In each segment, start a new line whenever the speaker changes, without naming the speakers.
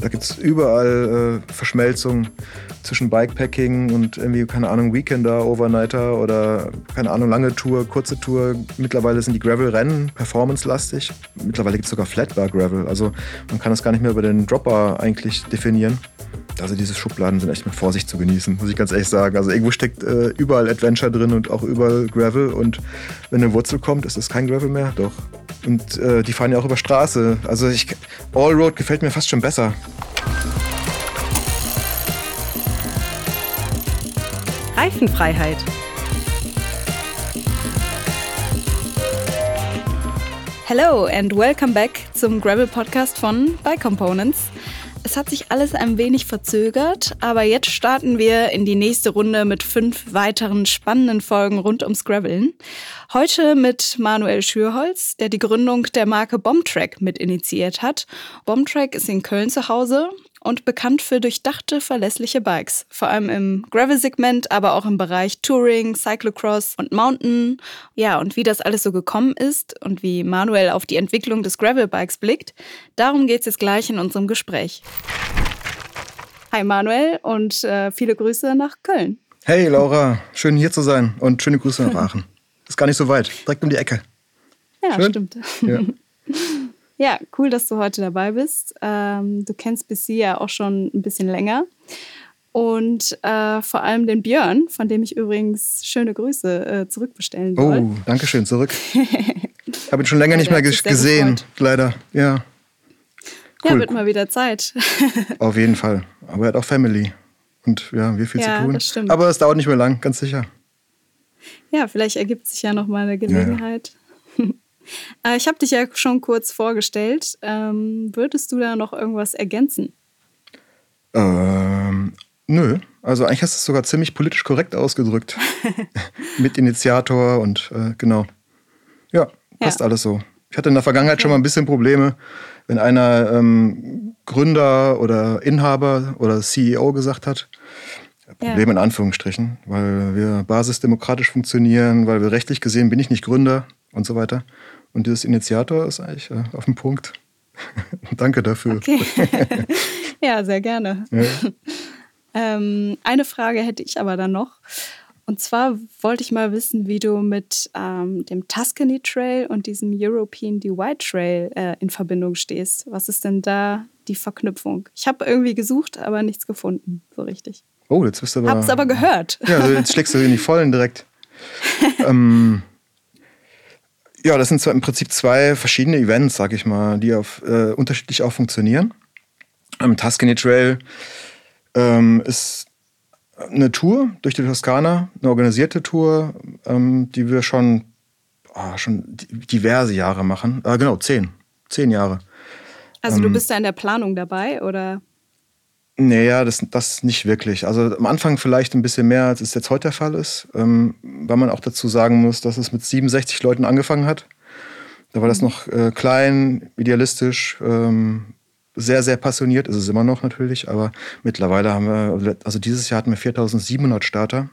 Da gibt es überall äh, Verschmelzung zwischen Bikepacking und irgendwie, keine Ahnung, Weekender, Overnighter oder, keine Ahnung, lange Tour, kurze Tour. Mittlerweile sind die Gravel-Rennen performance-lastig. Mittlerweile gibt es sogar Flatbar-Gravel. Also man kann das gar nicht mehr über den Dropper eigentlich definieren. Also diese Schubladen sind echt mit Vorsicht zu genießen, muss ich ganz ehrlich sagen. Also irgendwo steckt äh, überall Adventure drin und auch überall Gravel. Und wenn eine Wurzel kommt, ist es kein Gravel mehr. Doch. Und äh, die fahren ja auch über Straße. Also ich, Allroad gefällt mir fast schon besser.
Reifenfreiheit. Hello and welcome back zum Gravel Podcast von Bike Components. Es hat sich alles ein wenig verzögert, aber jetzt starten wir in die nächste Runde mit fünf weiteren spannenden Folgen rund ums Graveln. Heute mit Manuel Schürholz, der die Gründung der Marke Bombtrack mit initiiert hat. Bombtrack ist in Köln zu Hause und bekannt für durchdachte, verlässliche Bikes. Vor allem im Gravel-Segment, aber auch im Bereich Touring, Cyclocross und Mountain. Ja, und wie das alles so gekommen ist und wie Manuel auf die Entwicklung des Gravel-Bikes blickt, darum geht es jetzt gleich in unserem Gespräch. Hi Manuel und äh, viele Grüße nach Köln.
Hey Laura, schön hier zu sein und schöne Grüße nach Aachen. Ist gar nicht so weit, direkt um die Ecke.
Ja, schön? stimmt. Ja. Ja, cool, dass du heute dabei bist. Ähm, du kennst Bissi ja auch schon ein bisschen länger. Und äh, vor allem den Björn, von dem ich übrigens schöne Grüße äh, zurückbestellen soll.
Oh, danke schön, zurück. Habe ihn schon länger ja, nicht mehr gesehen, leider. Ja.
Cool. Ja, wird mal wieder Zeit.
Auf jeden Fall. Aber er hat auch Family. Und ja, wir viel ja, zu tun. Das stimmt. Aber es dauert nicht mehr lang, ganz sicher.
Ja, vielleicht ergibt sich ja noch mal eine Gelegenheit. Ja. Äh, ich habe dich ja schon kurz vorgestellt. Ähm, würdest du da noch irgendwas ergänzen?
Ähm, nö. Also eigentlich hast du es sogar ziemlich politisch korrekt ausgedrückt. Mit Initiator und äh, genau. Ja, passt ja. alles so. Ich hatte in der Vergangenheit schon mal ein bisschen Probleme, wenn einer ähm, Gründer oder Inhaber oder CEO gesagt hat. Probleme ja. in Anführungsstrichen, weil wir basisdemokratisch funktionieren, weil wir rechtlich gesehen bin ich nicht Gründer und so weiter. Und dieses Initiator ist eigentlich äh, auf dem Punkt. Danke dafür. Okay.
ja, sehr gerne. Ja. ähm, eine Frage hätte ich aber dann noch. Und zwar wollte ich mal wissen, wie du mit ähm, dem Tuscany Trail und diesem European Divide Trail äh, in Verbindung stehst. Was ist denn da die Verknüpfung? Ich habe irgendwie gesucht, aber nichts gefunden, so richtig.
Oh, jetzt bist du aber.
Hab's aber gehört.
Ja, also jetzt schlägst du in die Vollen direkt. ähm, ja, das sind zwar im Prinzip zwei verschiedene Events, sag ich mal, die auf, äh, unterschiedlich auch funktionieren. Am Tuscany Trail ähm, ist eine Tour durch die Toskana, eine organisierte Tour, ähm, die wir schon, oh, schon diverse Jahre machen. Äh, genau, zehn. Zehn Jahre.
Also ähm, du bist da in der Planung dabei, oder?
Naja, das, das nicht wirklich. Also am Anfang vielleicht ein bisschen mehr, als es jetzt heute der Fall ist, ähm, weil man auch dazu sagen muss, dass es mit 67 Leuten angefangen hat. Da war das mhm. noch äh, klein, idealistisch, ähm, sehr, sehr passioniert, ist es immer noch natürlich, aber mittlerweile haben wir, also dieses Jahr hatten wir 4700 Starter.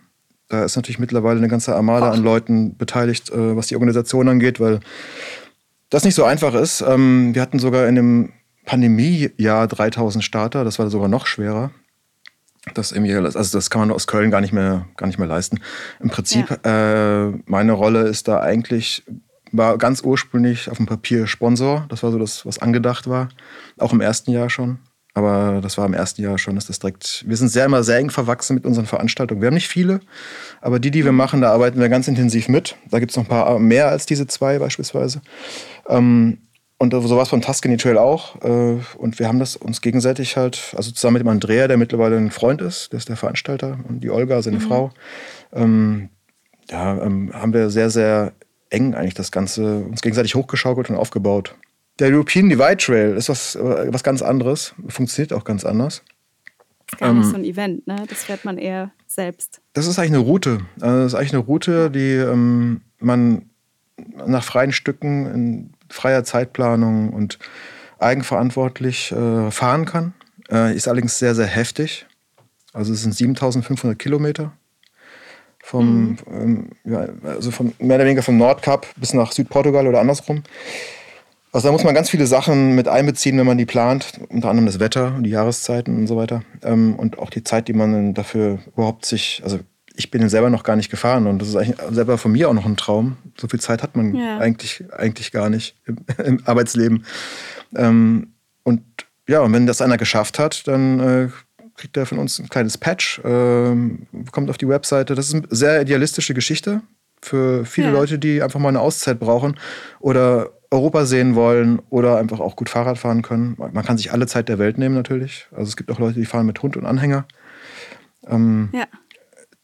Da ist natürlich mittlerweile eine ganze Armada Ach. an Leuten beteiligt, äh, was die Organisation angeht, weil das nicht so einfach ist. Ähm, wir hatten sogar in dem Pandemiejahr 3000 Starter, das war sogar noch schwerer. Das irgendwie, also das kann man aus Köln gar nicht mehr, gar nicht mehr leisten. Im Prinzip, ja. äh, meine Rolle ist da eigentlich, war ganz ursprünglich auf dem Papier Sponsor. Das war so das, was angedacht war. Auch im ersten Jahr schon. Aber das war im ersten Jahr schon, ist das direkt. Wir sind sehr immer sehr eng verwachsen mit unseren Veranstaltungen. Wir haben nicht viele, aber die, die wir machen, da arbeiten wir ganz intensiv mit. Da gibt es noch ein paar mehr als diese zwei beispielsweise. Ähm, und sowas vom Tuscany Trail auch. Äh, und wir haben das uns gegenseitig halt, also zusammen mit dem Andrea, der mittlerweile ein Freund ist, der ist der Veranstalter, und die Olga, seine mhm. Frau, ähm, ja, ähm, haben wir sehr, sehr eng eigentlich das Ganze uns gegenseitig hochgeschaukelt und aufgebaut. Der European Divide Trail ist was, äh, was ganz anderes, funktioniert auch ganz anders.
Gar nicht ähm, so ein Event, ne? Das fährt man eher selbst.
Das ist eigentlich eine Route. Also das ist eigentlich eine Route, die ähm, man nach freien Stücken in freier Zeitplanung und eigenverantwortlich äh, fahren kann. Äh, ist allerdings sehr, sehr heftig. Also es sind 7500 Kilometer. Vom, mhm. ähm, ja, also vom, mehr oder weniger vom Nordkap bis nach Südportugal oder andersrum. Also da muss man ganz viele Sachen mit einbeziehen, wenn man die plant. Unter anderem das Wetter, die Jahreszeiten und so weiter. Ähm, und auch die Zeit, die man dafür überhaupt sich, also ich bin selber noch gar nicht gefahren und das ist eigentlich selber von mir auch noch ein Traum. So viel Zeit hat man ja. eigentlich, eigentlich gar nicht im, im Arbeitsleben. Ähm, und ja, und wenn das einer geschafft hat, dann äh, kriegt er von uns ein kleines Patch, äh, kommt auf die Webseite. Das ist eine sehr idealistische Geschichte für viele ja. Leute, die einfach mal eine Auszeit brauchen oder Europa sehen wollen oder einfach auch gut Fahrrad fahren können. Man kann sich alle Zeit der Welt nehmen natürlich. Also es gibt auch Leute, die fahren mit Hund und Anhänger. Ähm, ja.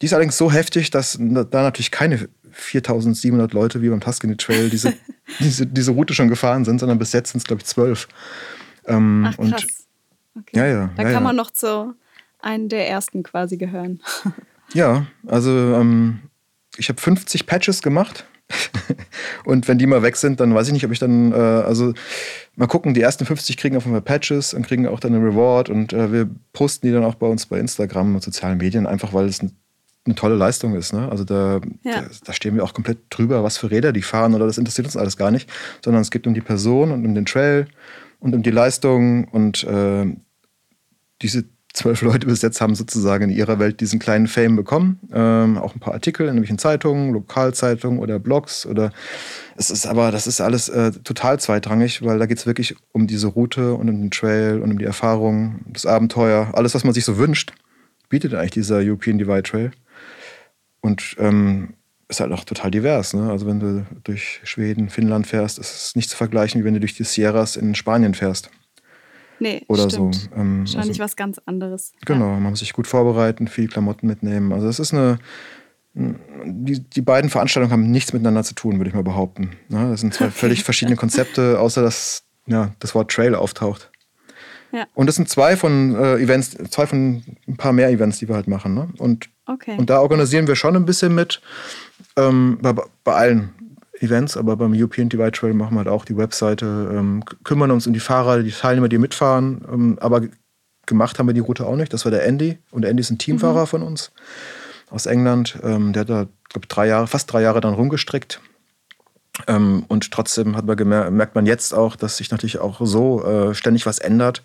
Die ist allerdings so heftig, dass da natürlich keine 4700 Leute wie beim Tuscany Trail diese, diese, diese Route schon gefahren sind, sondern bis jetzt sind es, glaube ich, zwölf.
Ähm, Ach, krass. Okay. Ja, ja. Da ja, kann man noch zu einem der ersten quasi gehören.
ja, also ähm, ich habe 50 Patches gemacht. und wenn die mal weg sind, dann weiß ich nicht, ob ich dann, äh, also mal gucken, die ersten 50 kriegen auf jeden Fall Patches und kriegen auch dann eine Reward und äh, wir posten die dann auch bei uns bei Instagram und sozialen Medien, einfach weil es ein eine tolle Leistung ist. Ne? Also da, ja. da, da, stehen wir auch komplett drüber, was für Räder die fahren oder das interessiert uns alles gar nicht, sondern es geht um die Person und um den Trail und um die Leistung und äh, diese zwölf Leute bis jetzt haben sozusagen in ihrer Welt diesen kleinen Fame bekommen. Ähm, auch ein paar Artikel in irgendwelchen Zeitungen, Lokalzeitungen oder Blogs oder es ist aber, das ist alles äh, total zweitrangig, weil da geht es wirklich um diese Route und um den Trail und um die Erfahrung, das Abenteuer, alles, was man sich so wünscht, bietet eigentlich dieser European Divide Trail. Und ähm, ist halt auch total divers. Ne? Also wenn du durch Schweden, Finnland fährst, ist es nicht zu vergleichen, wie wenn du durch die Sierras in Spanien fährst.
Nee, oder stimmt. so. Ähm, Wahrscheinlich also, was ganz anderes.
Genau, ja. man muss sich gut vorbereiten, viel Klamotten mitnehmen. Also es ist eine, die, die beiden Veranstaltungen haben nichts miteinander zu tun, würde ich mal behaupten. Ne? Das sind zwei völlig verschiedene Konzepte, außer dass ja, das Wort Trail auftaucht. Ja. Und das sind zwei von äh, Events, zwei von ein paar mehr Events, die wir halt machen. Ne? Und Okay. Und da organisieren wir schon ein bisschen mit. Ähm, bei, bei, allen Events, aber beim European Divide Trail machen wir halt auch die Webseite, ähm, kümmern uns um die Fahrer, die Teilnehmer, die mitfahren. Ähm, aber gemacht haben wir die Route auch nicht. Das war der Andy. Und Andy ist ein Teamfahrer mhm. von uns aus England. Ähm, der hat da, glaube drei Jahre, fast drei Jahre dann rumgestrickt. Ähm, und trotzdem hat man gemerkt, merkt man jetzt auch, dass sich natürlich auch so äh, ständig was ändert.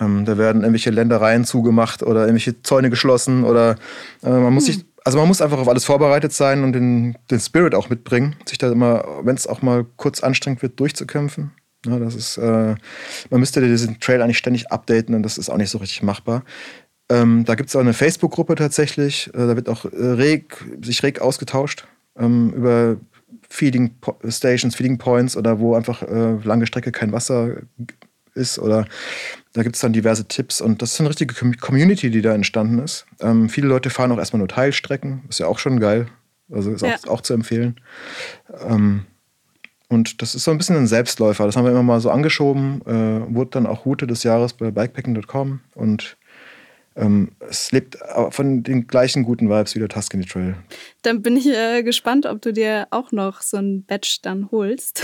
Ähm, da werden irgendwelche Ländereien zugemacht oder irgendwelche Zäune geschlossen oder äh, man muss hm. sich, also man muss einfach auf alles vorbereitet sein und den, den Spirit auch mitbringen, sich da immer, wenn es auch mal kurz anstrengend wird, durchzukämpfen. Ja, das ist, äh, man müsste diesen Trail eigentlich ständig updaten und das ist auch nicht so richtig machbar. Ähm, da gibt es auch eine Facebook-Gruppe tatsächlich, äh, da wird auch äh, reg, sich reg ausgetauscht ähm, über Feeding Stations, Feeding Points oder wo einfach äh, lange Strecke kein Wasser ist oder da gibt es dann diverse Tipps und das ist eine richtige Community, die da entstanden ist. Ähm, viele Leute fahren auch erstmal nur Teilstrecken, ist ja auch schon geil, also ist ja. auch, auch, zu empfehlen. Ähm, und das ist so ein bisschen ein Selbstläufer, das haben wir immer mal so angeschoben, äh, wurde dann auch Route des Jahres bei bikepacking.com und ähm, es lebt von den gleichen guten Vibes wie der Tuscany Trail.
Dann bin ich äh, gespannt, ob du dir auch noch so ein Badge dann holst.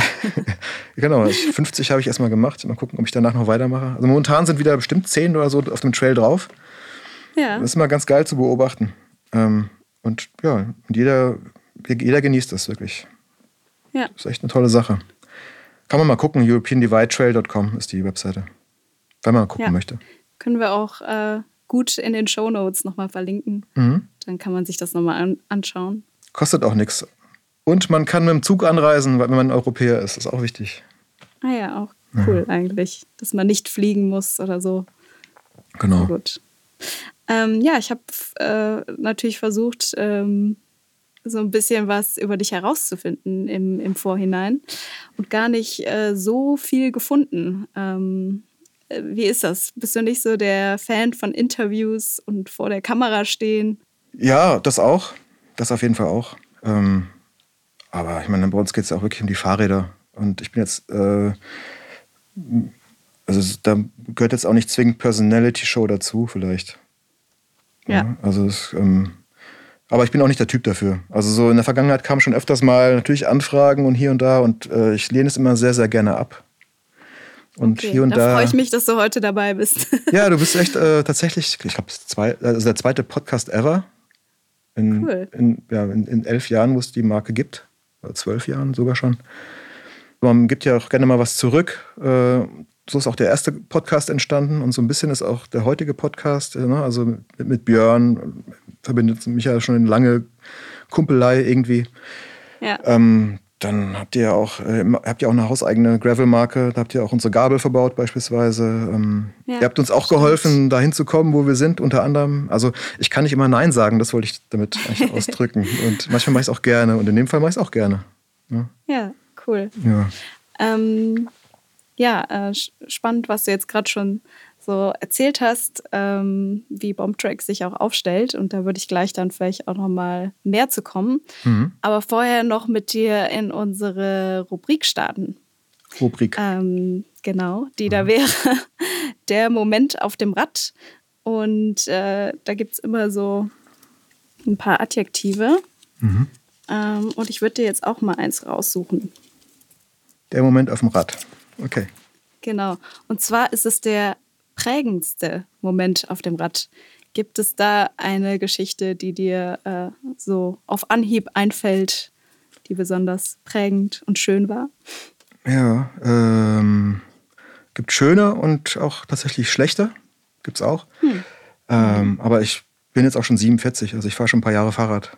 genau, 50 habe ich erstmal gemacht. Mal gucken, ob ich danach noch weitermache. Also momentan sind wieder bestimmt 10 oder so auf dem Trail drauf. Ja. Das ist immer ganz geil zu beobachten. Ähm, und ja, und jeder, jeder genießt das wirklich. Ja. Das ist echt eine tolle Sache. Kann man mal gucken, europeandividetrail.com ist die Webseite. Wenn man gucken ja. möchte.
Können wir auch äh, gut in den Show Notes nochmal verlinken. Mhm. Dann kann man sich das nochmal an anschauen.
Kostet auch nichts. Und man kann mit dem Zug anreisen, wenn man Europäer ist. Ist auch wichtig.
Ah ja, auch cool ja. eigentlich, dass man nicht fliegen muss oder so.
Genau.
gut. Ähm, ja, ich habe äh, natürlich versucht, ähm, so ein bisschen was über dich herauszufinden im, im Vorhinein und gar nicht äh, so viel gefunden. Ähm, wie ist das? Bist du nicht so der Fan von Interviews und vor der Kamera stehen?
Ja, das auch. Das auf jeden Fall auch. Ähm, aber ich meine, bei uns geht es auch wirklich um die Fahrräder. Und ich bin jetzt, äh, also da gehört jetzt auch nicht zwingend Personality Show dazu, vielleicht. Ja. ja also es, ähm, aber ich bin auch nicht der Typ dafür. Also so in der Vergangenheit kamen schon öfters mal natürlich Anfragen und hier und da und äh, ich lehne es immer sehr, sehr gerne ab. Und okay, hier und da.
Da freue ich mich, dass du heute dabei bist.
ja, du bist echt äh, tatsächlich, ich glaube, zwei, also der zweite Podcast ever. In, cool. In, ja, in, in, elf Jahren, wo es die Marke gibt. Oder zwölf Jahren sogar schon. man gibt ja auch gerne mal was zurück. Äh, so ist auch der erste Podcast entstanden und so ein bisschen ist auch der heutige Podcast. Ne? Also mit, mit Björn verbindet mich ja schon eine lange Kumpelei irgendwie.
Ja.
Ähm, dann habt ihr ja auch, äh, habt ihr auch eine hauseigene Gravel-Marke, da habt ihr auch unsere Gabel verbaut beispielsweise. Ähm, ja, ihr habt uns auch geholfen, da hinzukommen, wo wir sind, unter anderem. Also ich kann nicht immer Nein sagen, das wollte ich damit eigentlich ausdrücken. Und manchmal mache ich es auch gerne und in dem Fall mache ich es auch gerne.
Ja, ja cool.
Ja,
ähm, ja äh, spannend, was du jetzt gerade schon so erzählt hast, ähm, wie Bombtrack sich auch aufstellt. Und da würde ich gleich dann vielleicht auch noch mal mehr zu kommen. Mhm. Aber vorher noch mit dir in unsere Rubrik starten.
Rubrik.
Ähm, genau, die mhm. da wäre der Moment auf dem Rad. Und äh, da gibt es immer so ein paar Adjektive. Mhm. Ähm, und ich würde dir jetzt auch mal eins raussuchen.
Der Moment auf dem Rad. Okay.
Genau. Und zwar ist es der prägendste Moment auf dem Rad? Gibt es da eine Geschichte, die dir äh, so auf Anhieb einfällt, die besonders prägend und schön war?
Ja, ähm, gibt schöne und auch tatsächlich schlechte. Gibt es auch. Hm. Ähm, aber ich bin jetzt auch schon 47, also ich fahre schon ein paar Jahre Fahrrad.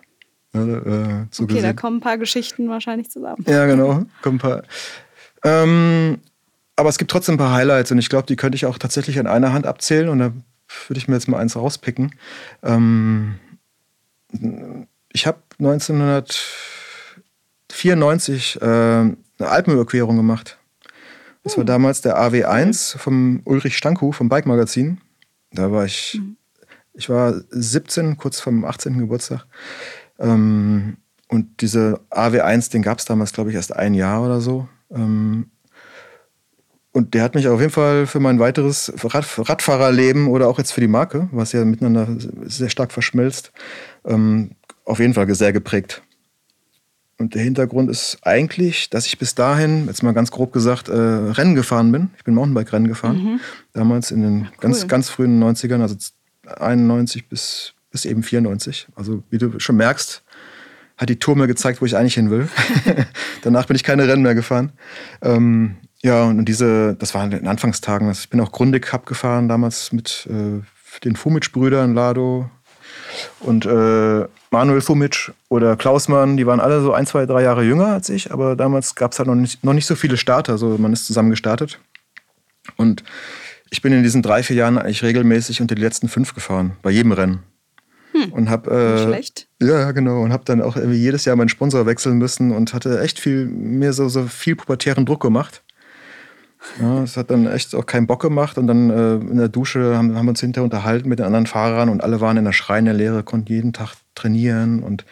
Äh, so okay, gesehen. da kommen ein paar Geschichten wahrscheinlich zusammen.
Ja, genau. Kommen ein paar. Ähm, aber es gibt trotzdem ein paar Highlights und ich glaube, die könnte ich auch tatsächlich an einer Hand abzählen und da würde ich mir jetzt mal eins rauspicken. Ähm, ich habe 1994 äh, eine Alpenüberquerung gemacht. Das war hm. damals der AW1 vom Ulrich Stanku vom Bike Magazin. Da war ich, mhm. ich war 17, kurz vom 18. Geburtstag. Ähm, und diese AW1, den gab es damals, glaube ich, erst ein Jahr oder so. Ähm, und der hat mich auf jeden Fall für mein weiteres Rad Radfahrerleben oder auch jetzt für die Marke, was ja miteinander sehr stark verschmilzt, ähm, auf jeden Fall sehr geprägt. Und der Hintergrund ist eigentlich, dass ich bis dahin, jetzt mal ganz grob gesagt, äh, Rennen gefahren bin. Ich bin Mountainbike-Rennen gefahren. Mhm. Damals in den cool. ganz, ganz frühen 90ern, also 91 bis, bis eben 94. Also wie du schon merkst, hat die Tour mir gezeigt, wo ich eigentlich hin will. Danach bin ich keine Rennen mehr gefahren. Ähm, ja, und diese, das waren in den Anfangstagen. Ich bin auch Grundig Cup gefahren, damals mit äh, den Fumic-Brüdern, Lado und äh, Manuel Fumic oder Klausmann. Die waren alle so ein, zwei, drei Jahre jünger als ich, aber damals gab es halt noch nicht, noch nicht so viele Starter. Also man ist zusammen gestartet. Und ich bin in diesen drei, vier Jahren eigentlich regelmäßig unter die letzten fünf gefahren, bei jedem Rennen. Hm. Und hab, äh,
schlecht.
Ja, genau. Und habe dann auch irgendwie jedes Jahr meinen Sponsor wechseln müssen und hatte echt viel, mir so, so viel pubertären Druck gemacht. Ja, es hat dann echt auch keinen Bock gemacht. Und dann äh, in der Dusche haben, haben wir uns hinterher unterhalten mit den anderen Fahrern und alle waren in der Schreinerlehre, konnten jeden Tag trainieren. Und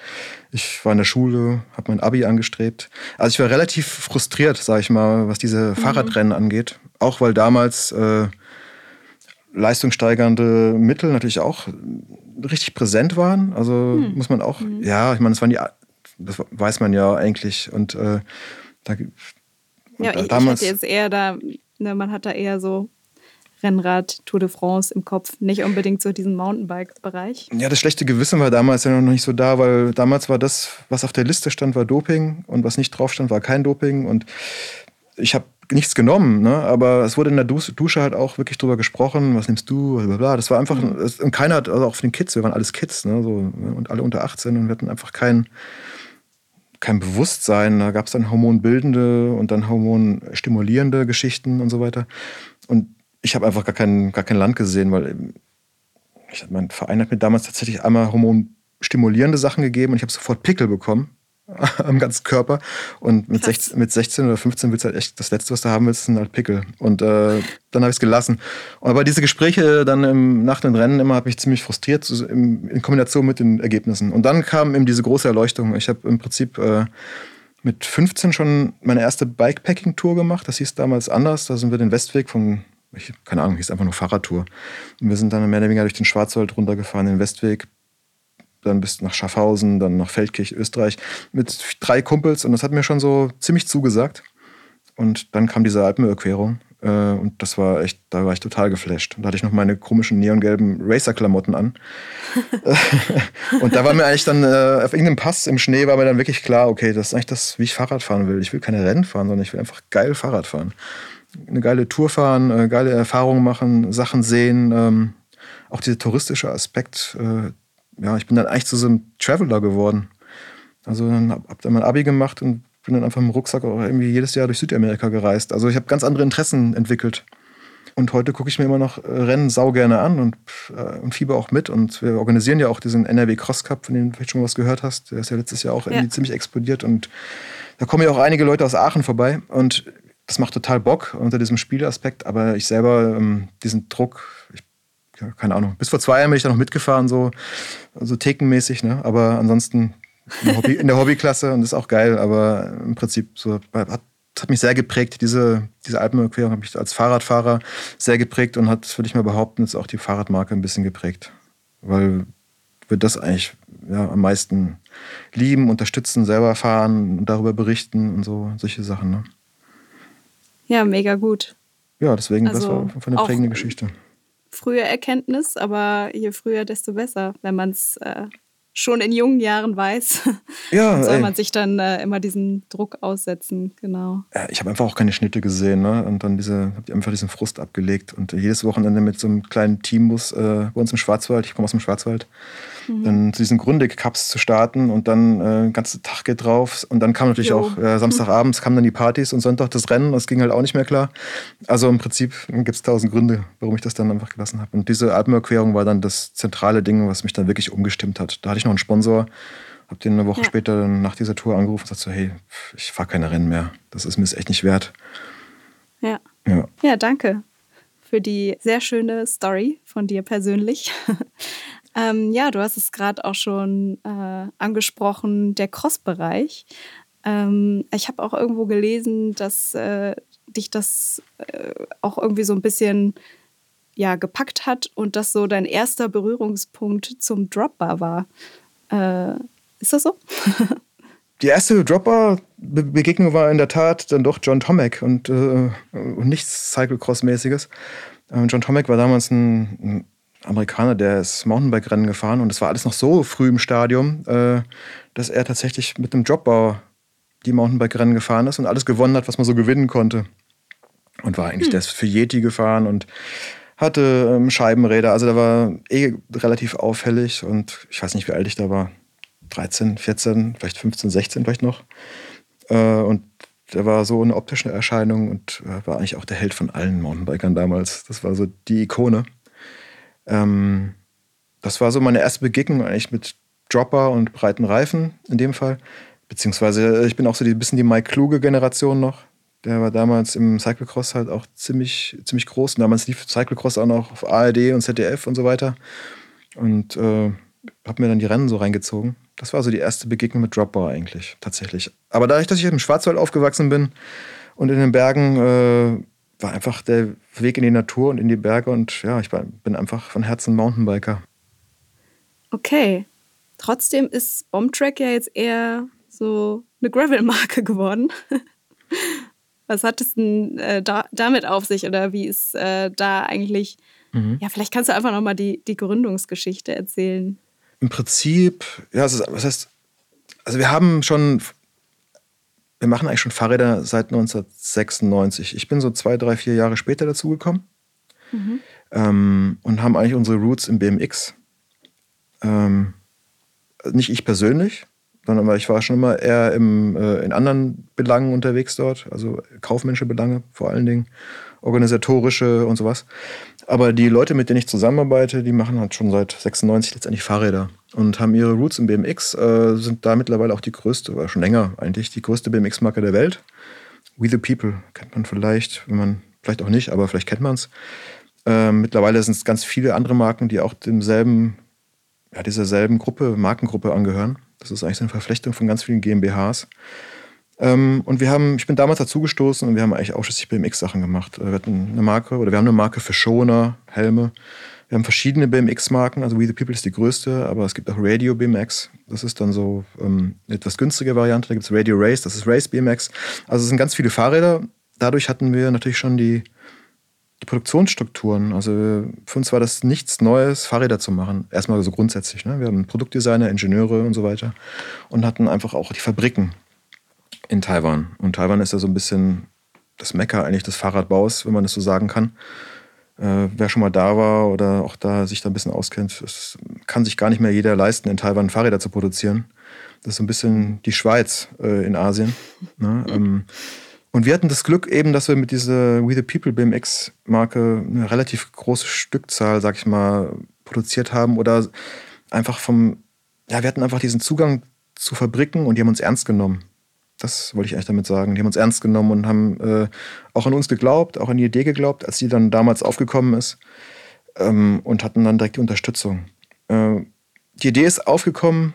ich war in der Schule, habe mein Abi angestrebt. Also ich war relativ frustriert, sage ich mal, was diese mhm. Fahrradrennen angeht. Auch weil damals äh, leistungssteigernde Mittel natürlich auch richtig präsent waren. Also mhm. muss man auch, mhm. ja, ich meine, das waren die, das weiß man ja eigentlich. Und äh, da
ja, ich, damals, ich jetzt eher da, ne, man hat da eher so Rennrad, Tour de France im Kopf, nicht unbedingt so diesen Mountainbike-Bereich.
Ja, das schlechte Gewissen war damals ja noch nicht so da, weil damals war das, was auf der Liste stand, war Doping und was nicht drauf stand, war kein Doping und ich habe nichts genommen, ne? aber es wurde in der Dusche halt auch wirklich drüber gesprochen, was nimmst du, blablabla. Das war einfach, mhm. und keiner hat, also auch von den Kids, wir waren alles Kids, ne? so, und alle unter 18 und wir hatten einfach keinen kein Bewusstsein. Da gab es dann hormonbildende und dann hormonstimulierende Geschichten und so weiter. Und ich habe einfach gar kein, gar kein Land gesehen, weil ich, mein Verein hat mir damals tatsächlich einmal hormonstimulierende Sachen gegeben und ich habe sofort Pickel bekommen am ganzen Körper. Und mit 16, mit 16 oder 15 willst du halt echt, das Letzte, was du haben willst, sind halt Pickel. Und äh, dann habe ich es gelassen. Aber diese Gespräche dann im, nach den Rennen immer habe ich ziemlich frustriert, so in, in, Kombination mit den Ergebnissen. Und dann kam eben diese große Erleuchtung. Ich habe im Prinzip äh, mit 15 schon meine erste Bikepacking-Tour gemacht. Das hieß damals anders. Da sind wir den Westweg von ich, keine Ahnung, hieß einfach nur Fahrradtour. Und wir sind dann mehr oder weniger durch den Schwarzwald runtergefahren, den Westweg, dann bis nach Schaffhausen, dann nach Feldkirch, Österreich, mit drei Kumpels und das hat mir schon so ziemlich zugesagt. Und dann kam diese Alpenüberquerung. Äh, und das war echt, da war ich total geflasht. Und da hatte ich noch meine komischen neongelben Racer-Klamotten an. und da war mir eigentlich dann äh, auf irgendeinem Pass im Schnee war mir dann wirklich klar, okay, das ist eigentlich das, wie ich Fahrrad fahren will. Ich will keine Rennen fahren, sondern ich will einfach geil Fahrrad fahren. Eine geile Tour fahren, äh, geile Erfahrungen machen, Sachen sehen. Ähm, auch dieser touristische Aspekt. Äh, ja, ich bin dann eigentlich zu so einem Traveler geworden. Also dann hab, hab dann mein Abi gemacht und bin dann einfach im Rucksack auch irgendwie jedes Jahr durch Südamerika gereist. Also ich habe ganz andere Interessen entwickelt. Und heute gucke ich mir immer noch äh, Rennen sau gerne an und, äh, und fieber auch mit. Und wir organisieren ja auch diesen NRW Cross Cup, von dem du vielleicht schon was gehört hast. Der ist ja letztes Jahr auch irgendwie ja. ziemlich explodiert. Und da kommen ja auch einige Leute aus Aachen vorbei. Und das macht total Bock unter diesem Spielaspekt. Aber ich selber, ähm, diesen Druck, ich, keine Ahnung, bis vor zwei Jahren bin ich da noch mitgefahren, so, so thekenmäßig. Ne? Aber ansonsten in der, Hobby, in der Hobbyklasse und das ist auch geil, aber im Prinzip so hat, hat mich sehr geprägt. Diese, diese Alpenüberquerung hat mich als Fahrradfahrer sehr geprägt und hat, würde ich mal behaupten, jetzt auch die Fahrradmarke ein bisschen geprägt. Weil wir das eigentlich ja, am meisten lieben, unterstützen, selber fahren und darüber berichten und so, solche Sachen. Ne?
Ja, mega gut.
Ja, deswegen, also das war eine prägende Geschichte.
Frühe Erkenntnis, aber je früher, desto besser, wenn man es äh, schon in jungen Jahren weiß, ja, soll ey. man sich dann äh, immer diesen Druck aussetzen, genau.
Ich habe einfach auch keine Schnitte gesehen, ne? Und dann diese, habe einfach diesen Frust abgelegt und jedes Wochenende mit so einem kleinen Teambus äh, bei uns im Schwarzwald, ich komme aus dem Schwarzwald, mhm. dann zu diesen Grundig-Cups zu starten und dann äh, den ganzen Tag geht drauf. Und dann kam natürlich jo. auch äh, Samstagabends kamen dann die Partys und Sonntag das Rennen. Das ging halt auch nicht mehr klar. Also im Prinzip gibt es tausend Gründe, warum ich das dann einfach gelassen habe. Und diese Alpenüberquerung war dann das zentrale Ding, was mich dann wirklich umgestimmt hat. Da hatte ich noch einen Sponsor, habe den eine Woche ja. später nach dieser Tour angerufen und gesagt so, hey, ich fahre keine Rennen mehr. Das ist mir echt nicht wert.
Ja. Ja, ja danke für die sehr schöne Story von dir persönlich. Ähm, ja, du hast es gerade auch schon äh, angesprochen, der Cross-Bereich. Ähm, ich habe auch irgendwo gelesen, dass äh, dich das äh, auch irgendwie so ein bisschen ja, gepackt hat und das so dein erster Berührungspunkt zum Dropbar war. Äh, ist das so?
Die erste Dropper-Begegnung war in der Tat dann doch John Tomek und, äh, und nichts Cyclocross-mäßiges. Ähm, John Tomek war damals ein, ein Amerikaner, der ist Mountainbike-Rennen gefahren und es war alles noch so früh im Stadium, äh, dass er tatsächlich mit einem Jobbau die Mountainbike-Rennen gefahren ist und alles gewonnen hat, was man so gewinnen konnte. Und war eigentlich hm. der für Yeti gefahren und hatte ähm, Scheibenräder. Also da war eh relativ auffällig und ich weiß nicht, wie alt ich da war. 13, 14, vielleicht 15, 16 vielleicht noch. Äh, und der war so eine optische Erscheinung und äh, war eigentlich auch der Held von allen Mountainbikern damals. Das war so die Ikone. Ähm, das war so meine erste Begegnung eigentlich mit Dropper und breiten Reifen in dem Fall. Beziehungsweise äh, ich bin auch so ein bisschen die Mike Kluge Generation noch. Der war damals im Cyclocross halt auch ziemlich, ziemlich groß. Und damals lief Cyclocross auch noch auf ARD und ZDF und so weiter. Und äh, habe mir dann die Rennen so reingezogen. Das war so die erste Begegnung mit Dropbar eigentlich, tatsächlich. Aber dadurch, dass ich im Schwarzwald aufgewachsen bin und in den Bergen, äh, war einfach der Weg in die Natur und in die Berge und ja, ich bin einfach von Herzen Mountainbiker.
Okay. Trotzdem ist Bombtrack ja jetzt eher so eine Gravel-Marke geworden. Was hat es denn äh, da, damit auf sich oder wie ist äh, da eigentlich? Mhm. Ja, vielleicht kannst du einfach nochmal die, die Gründungsgeschichte erzählen.
Im Prinzip, ja, was heißt, also wir haben schon wir machen eigentlich schon Fahrräder seit 1996. Ich bin so zwei, drei, vier Jahre später dazugekommen mhm. ähm, und haben eigentlich unsere Roots im BMX. Ähm, nicht ich persönlich, sondern ich war schon immer eher im, äh, in anderen Belangen unterwegs dort, also kaufmännische Belange vor allen Dingen, organisatorische und sowas. Aber die Leute, mit denen ich zusammenarbeite, die machen halt schon seit 96 letztendlich Fahrräder und haben ihre Roots im BMX, äh, sind da mittlerweile auch die größte, oder schon länger eigentlich, die größte BMX-Marke der Welt. We the People kennt man vielleicht, wenn man, vielleicht auch nicht, aber vielleicht kennt man es. Äh, mittlerweile sind es ganz viele andere Marken, die auch demselben, ja, dieser selben Gruppe, Markengruppe angehören. Das ist eigentlich so eine Verflechtung von ganz vielen GmbHs. Ähm, und wir haben, ich bin damals dazugestoßen und wir haben eigentlich ausschließlich BMX-Sachen gemacht. Wir hatten eine Marke, oder wir haben eine Marke für Schoner, Helme. Wir haben verschiedene BMX-Marken, also We the People ist die größte, aber es gibt auch Radio BMX. Das ist dann so ähm, eine etwas günstige Variante. Da gibt es Radio Race, das ist Race BMX. Also es sind ganz viele Fahrräder. Dadurch hatten wir natürlich schon die, die Produktionsstrukturen. Also für uns war das nichts Neues, Fahrräder zu machen. Erstmal so grundsätzlich. Ne? Wir haben Produktdesigner, Ingenieure und so weiter und hatten einfach auch die Fabriken in Taiwan. Und Taiwan ist ja so ein bisschen das Mecker eigentlich des Fahrradbaus, wenn man das so sagen kann. Äh, wer schon mal da war oder auch da sich da ein bisschen auskennt, es kann sich gar nicht mehr jeder leisten, in Taiwan Fahrräder zu produzieren. Das ist so ein bisschen die Schweiz äh, in Asien. Ne? Ähm, und wir hatten das Glück eben, dass wir mit dieser We the People BMX-Marke eine relativ große Stückzahl, sag ich mal, produziert haben oder einfach vom, ja, wir hatten einfach diesen Zugang zu Fabriken und die haben uns ernst genommen. Das wollte ich eigentlich damit sagen. Die haben uns ernst genommen und haben äh, auch an uns geglaubt, auch an die Idee geglaubt, als sie dann damals aufgekommen ist ähm, und hatten dann direkt die Unterstützung. Äh, die Idee ist aufgekommen,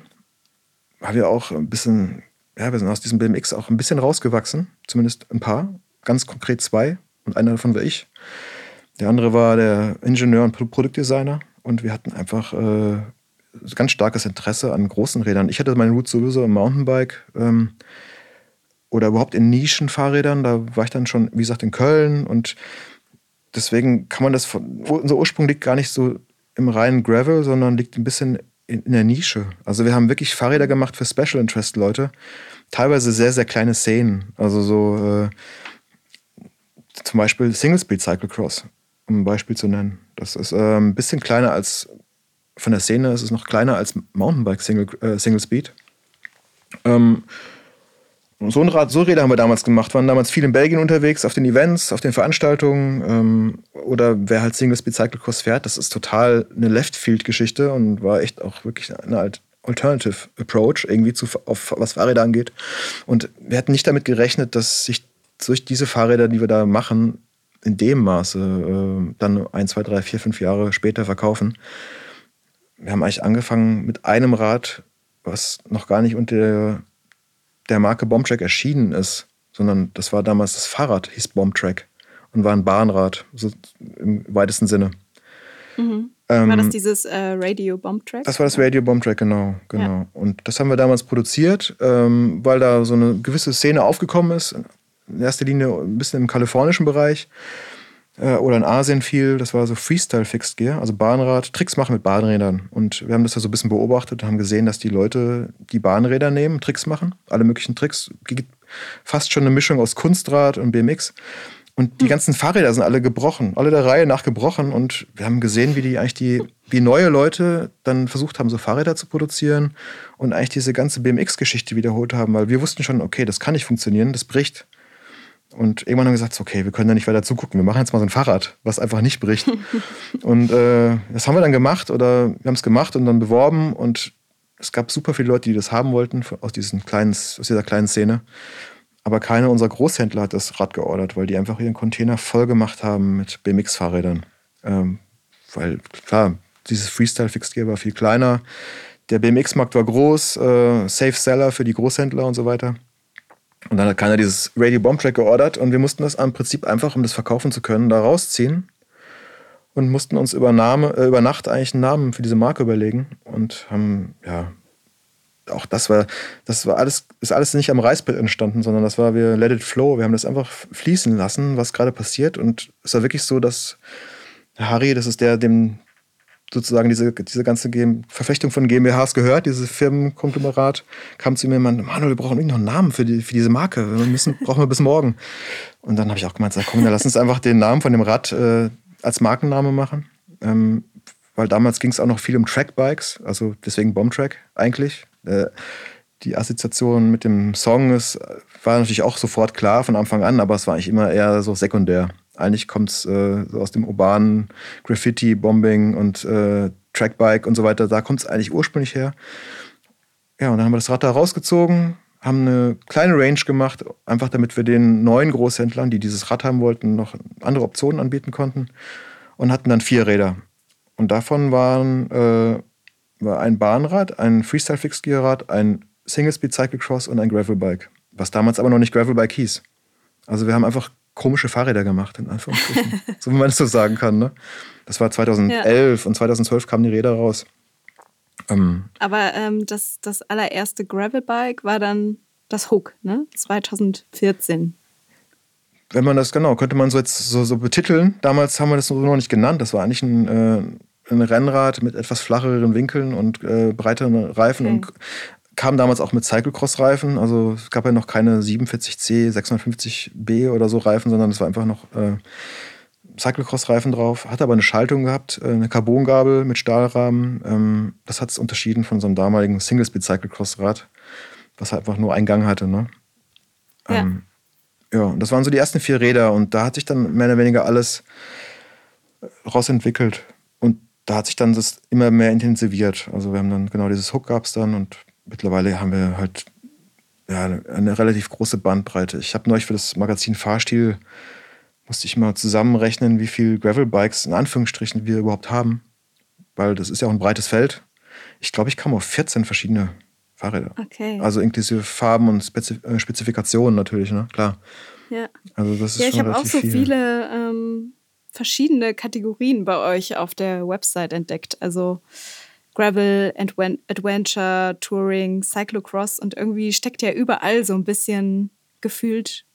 weil wir auch ein bisschen ja, wir sind aus diesem BMX auch ein bisschen rausgewachsen, zumindest ein paar, ganz konkret zwei. Und einer davon war ich. Der andere war der Ingenieur und Produktdesigner. Und wir hatten einfach äh, ganz starkes Interesse an großen Rädern. Ich hatte meine Route sowieso im Mountainbike ähm, oder überhaupt in Nischenfahrrädern. Da war ich dann schon, wie gesagt, in Köln. Und deswegen kann man das, von, unser Ursprung liegt gar nicht so im reinen Gravel, sondern liegt ein bisschen in, in der Nische. Also wir haben wirklich Fahrräder gemacht für Special Interest Leute. Teilweise sehr, sehr kleine Szenen. Also so äh, zum Beispiel Single Speed Cyclocross, um ein Beispiel zu nennen. Das ist äh, ein bisschen kleiner als, von der Szene ist es noch kleiner als Mountainbike Single, äh, Single Speed. Ähm, so ein Rad, so Räder haben wir damals gemacht, waren damals viel in Belgien unterwegs, auf den Events, auf den Veranstaltungen ähm, oder wer halt Single Speed Cyclocross fährt, das ist total eine Left-Field-Geschichte und war echt auch wirklich eine Alternative Approach irgendwie zu, auf was Fahrräder angeht. Und wir hatten nicht damit gerechnet, dass sich durch diese Fahrräder, die wir da machen, in dem Maße äh, dann ein, zwei, drei, vier, fünf Jahre später verkaufen. Wir haben eigentlich angefangen mit einem Rad, was noch gar nicht unter der Marke Bombtrack erschienen ist, sondern das war damals das Fahrrad, hieß Bombtrack und war ein Bahnrad, so im weitesten Sinne.
Mhm. Ähm, war das dieses äh, Radio Bombtrack?
Das war das Radio Bombtrack, genau, genau. Ja. Und das haben wir damals produziert, ähm, weil da so eine gewisse Szene aufgekommen ist. In erster Linie ein bisschen im kalifornischen Bereich oder in Asien viel. Das war so Freestyle Fixed Gear, also Bahnrad, Tricks machen mit Bahnrädern. Und wir haben das ja so ein bisschen beobachtet und haben gesehen, dass die Leute die Bahnräder nehmen, Tricks machen, alle möglichen Tricks. Fast schon eine Mischung aus Kunstrad und BMX. Und die hm. ganzen Fahrräder sind alle gebrochen, alle der Reihe nach gebrochen. Und wir haben gesehen, wie die eigentlich die, wie neue Leute dann versucht haben, so Fahrräder zu produzieren und eigentlich diese ganze BMX-Geschichte wiederholt haben, weil wir wussten schon, okay, das kann nicht funktionieren, das bricht. Und irgendwann haben wir gesagt, okay, wir können da nicht weiter zugucken. Wir machen jetzt mal so ein Fahrrad, was einfach nicht bricht. und äh, das haben wir dann gemacht oder wir haben es gemacht und dann beworben. Und es gab super viele Leute, die das haben wollten aus, diesen kleinen, aus dieser kleinen Szene. Aber keiner unserer Großhändler hat das Rad geordert, weil die einfach ihren Container voll gemacht haben mit BMX-Fahrrädern. Ähm, weil klar, dieses Freestyle Fixed Gear war viel kleiner. Der BMX-Markt war groß, äh, Safe Seller für die Großhändler und so weiter. Und dann hat keiner dieses Radio Bomb Track geordert und wir mussten das im Prinzip einfach, um das verkaufen zu können, da rausziehen und mussten uns über, Name, äh, über Nacht eigentlich einen Namen für diese Marke überlegen und haben, ja, auch das war, das war alles, ist alles nicht am Reißbrett entstanden, sondern das war, wir let it flow, wir haben das einfach fließen lassen, was gerade passiert und es war wirklich so, dass Harry, das ist der, dem sozusagen diese, diese ganze Verfechtung von GmbHs gehört, dieses Firmenkonglomerat, kam zu mir und meinte, Manuel, wir brauchen irgendwie noch einen Namen für, die, für diese Marke. Wir müssen, brauchen wir bis morgen. Und dann habe ich auch gemeint, komm, dann lass uns einfach den Namen von dem Rad äh, als Markenname machen. Ähm, weil damals ging es auch noch viel um Trackbikes, also deswegen Bombtrack eigentlich. Äh, die Assoziation mit dem Song ist, war natürlich auch sofort klar von Anfang an, aber es war eigentlich immer eher so sekundär. Eigentlich kommt es äh, so aus dem urbanen Graffiti, Bombing und äh, Trackbike und so weiter. Da kommt es eigentlich ursprünglich her. Ja, und dann haben wir das Rad da rausgezogen, haben eine kleine Range gemacht, einfach damit wir den neuen Großhändlern, die dieses Rad haben wollten, noch andere Optionen anbieten konnten und hatten dann vier Räder. Und davon waren äh, war ein Bahnrad, ein Freestyle Gear Rad, ein Single Speed Cyclocross und ein Gravelbike, was damals aber noch nicht Gravelbike hieß. Also wir haben einfach komische Fahrräder gemacht, in Anführungsstrichen. so wie man es so sagen kann. Ne? Das war 2011 ja. und 2012 kamen die Räder raus.
Ähm, Aber ähm, das, das allererste Gravelbike war dann das Hook, ne? 2014.
wenn man das, genau, könnte man so jetzt so, so betiteln. Damals haben wir das noch nicht genannt. Das war eigentlich ein, äh, ein Rennrad mit etwas flacheren Winkeln und äh, breiteren Reifen okay. und kam damals auch mit Cyclocross-Reifen. Also es gab ja noch keine 47C, 650B oder so Reifen, sondern es war einfach noch äh, Cyclocross-Reifen drauf. Hatte aber eine Schaltung gehabt, äh, eine Carbongabel mit Stahlrahmen. Ähm, das hat es unterschieden von so einem damaligen Single-Speed-Cyclocross-Rad, was halt einfach nur einen Gang hatte. Ne? Ja. Ähm, ja, und das waren so die ersten vier Räder und da hat sich dann mehr oder weniger alles rausentwickelt. Und da hat sich dann das immer mehr intensiviert. Also wir haben dann genau dieses Hook gab es dann und mittlerweile haben wir halt ja, eine relativ große Bandbreite. Ich habe neulich für das Magazin Fahrstil musste ich mal zusammenrechnen, wie viele Gravelbikes in Anführungsstrichen wir überhaupt haben. Weil das ist ja auch ein breites Feld. Ich glaube, ich kam auf 14 verschiedene Fahrräder. Okay. Also inklusive Farben und Spezif äh, Spezifikationen natürlich, ne? Klar.
Ja. Also das ist ja, ich habe auch so viel. viele ähm, verschiedene Kategorien bei euch auf der Website entdeckt. Also Gravel, Adventure, Touring, Cyclocross und irgendwie steckt ja überall so ein bisschen gefühlt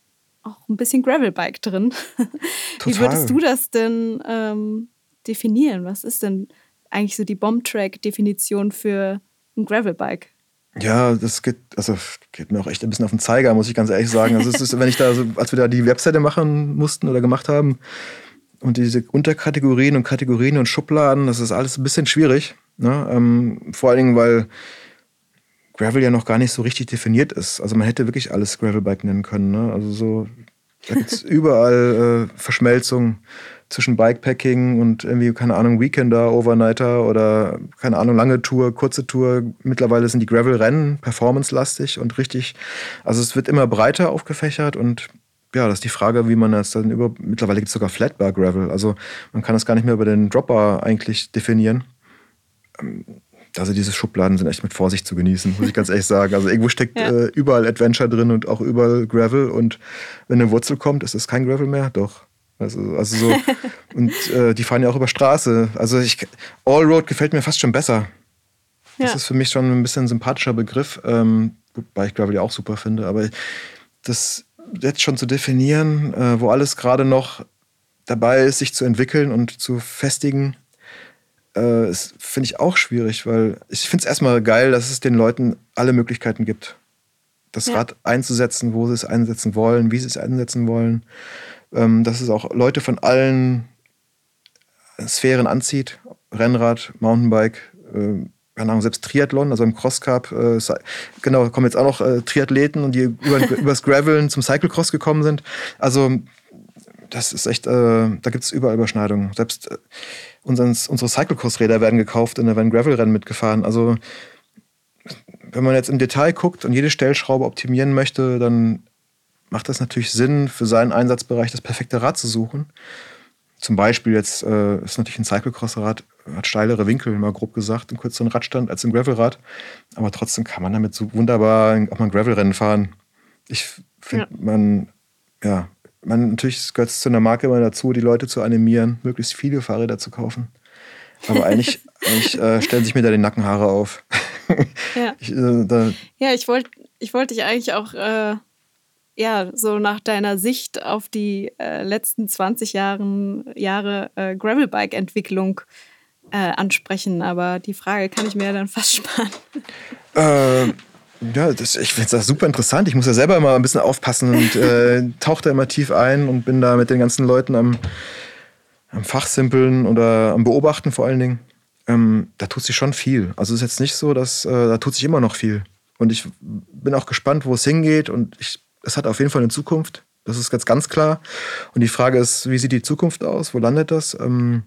auch ein bisschen Gravelbike drin. Total. Wie würdest du das denn ähm, definieren? Was ist denn eigentlich so die Bombtrack-Definition für ein Gravelbike?
Ja, das geht, also geht mir auch echt ein bisschen auf den Zeiger, muss ich ganz ehrlich sagen. Also es ist, wenn ich da, so, als wir da die Webseite machen mussten oder gemacht haben und diese Unterkategorien und Kategorien und Schubladen, das ist alles ein bisschen schwierig. Ne? Ähm, vor allen Dingen, weil Gravel ja noch gar nicht so richtig definiert ist. Also man hätte wirklich alles Gravelbike nennen können. Ne? Also so, da gibt es überall äh, Verschmelzung zwischen Bikepacking und irgendwie, keine Ahnung, Weekender, Overnighter oder, keine Ahnung, lange Tour, kurze Tour. Mittlerweile sind die Gravel-Rennen performance-lastig und richtig, also es wird immer breiter aufgefächert und ja, das ist die Frage, wie man das dann über, mittlerweile gibt es sogar Flatbar Gravel, also man kann das gar nicht mehr über den Dropper eigentlich definieren. Ähm, also diese Schubladen sind echt mit Vorsicht zu genießen, muss ich ganz ehrlich sagen. Also irgendwo steckt ja. äh, überall Adventure drin und auch überall Gravel und wenn eine Wurzel kommt, ist es kein Gravel mehr, doch. Also, also so. und äh, die fahren ja auch über Straße. Also ich, Allroad gefällt mir fast schon besser. Das ja. ist für mich schon ein bisschen ein sympathischer Begriff, ähm, wobei ich Gravel ja auch super finde. Aber das jetzt schon zu definieren, äh, wo alles gerade noch dabei ist, sich zu entwickeln und zu festigen, äh, finde ich auch schwierig, weil ich finde es erstmal geil, dass es den Leuten alle Möglichkeiten gibt, das ja. Rad einzusetzen, wo sie es einsetzen wollen, wie sie es einsetzen wollen ähm, dass es auch Leute von allen Sphären anzieht. Rennrad, Mountainbike, äh, keine Ahnung, selbst Triathlon, also im Crosscup, äh, genau, kommen jetzt auch noch äh, Triathleten und die über, übers Graveln zum Cyclecross gekommen sind. Also das ist echt, äh, da gibt es überall Überschneidungen. Selbst unseren, unsere Cyclecross-Räder werden gekauft und da werden Gravel-Rennen mitgefahren. Also wenn man jetzt im Detail guckt und jede Stellschraube optimieren möchte, dann macht das natürlich Sinn, für seinen Einsatzbereich das perfekte Rad zu suchen. Zum Beispiel jetzt äh, ist natürlich ein Cyclocross-Rad, hat steilere Winkel, mal grob gesagt, einen kürzeren Radstand als ein Gravelrad. Aber trotzdem kann man damit so wunderbar auch mal ein Gravelrennen fahren. Ich finde, ja. man, ja, man, natürlich gehört es zu einer Marke immer dazu, die Leute zu animieren, möglichst viele Fahrräder zu kaufen. Aber eigentlich, eigentlich äh, stellen sich mir da die Nackenhaare auf.
Ja, ich, äh, ja, ich wollte ich wollt dich eigentlich auch äh, ja, so nach deiner Sicht auf die äh, letzten 20 Jahren, Jahre äh, Gravelbike-Entwicklung äh, ansprechen. Aber die Frage kann ich mir dann fast sparen.
Ja, das, ich finde das super interessant. Ich muss ja selber immer ein bisschen aufpassen und äh, tauche da immer tief ein und bin da mit den ganzen Leuten am, am Fachsimpeln oder am Beobachten vor allen Dingen. Ähm, da tut sich schon viel. Also es ist jetzt nicht so, dass äh, da tut sich immer noch viel. Und ich bin auch gespannt, wo es hingeht. Und ich es hat auf jeden Fall eine Zukunft. Das ist ganz, ganz klar. Und die Frage ist, wie sieht die Zukunft aus? Wo landet das? Ähm,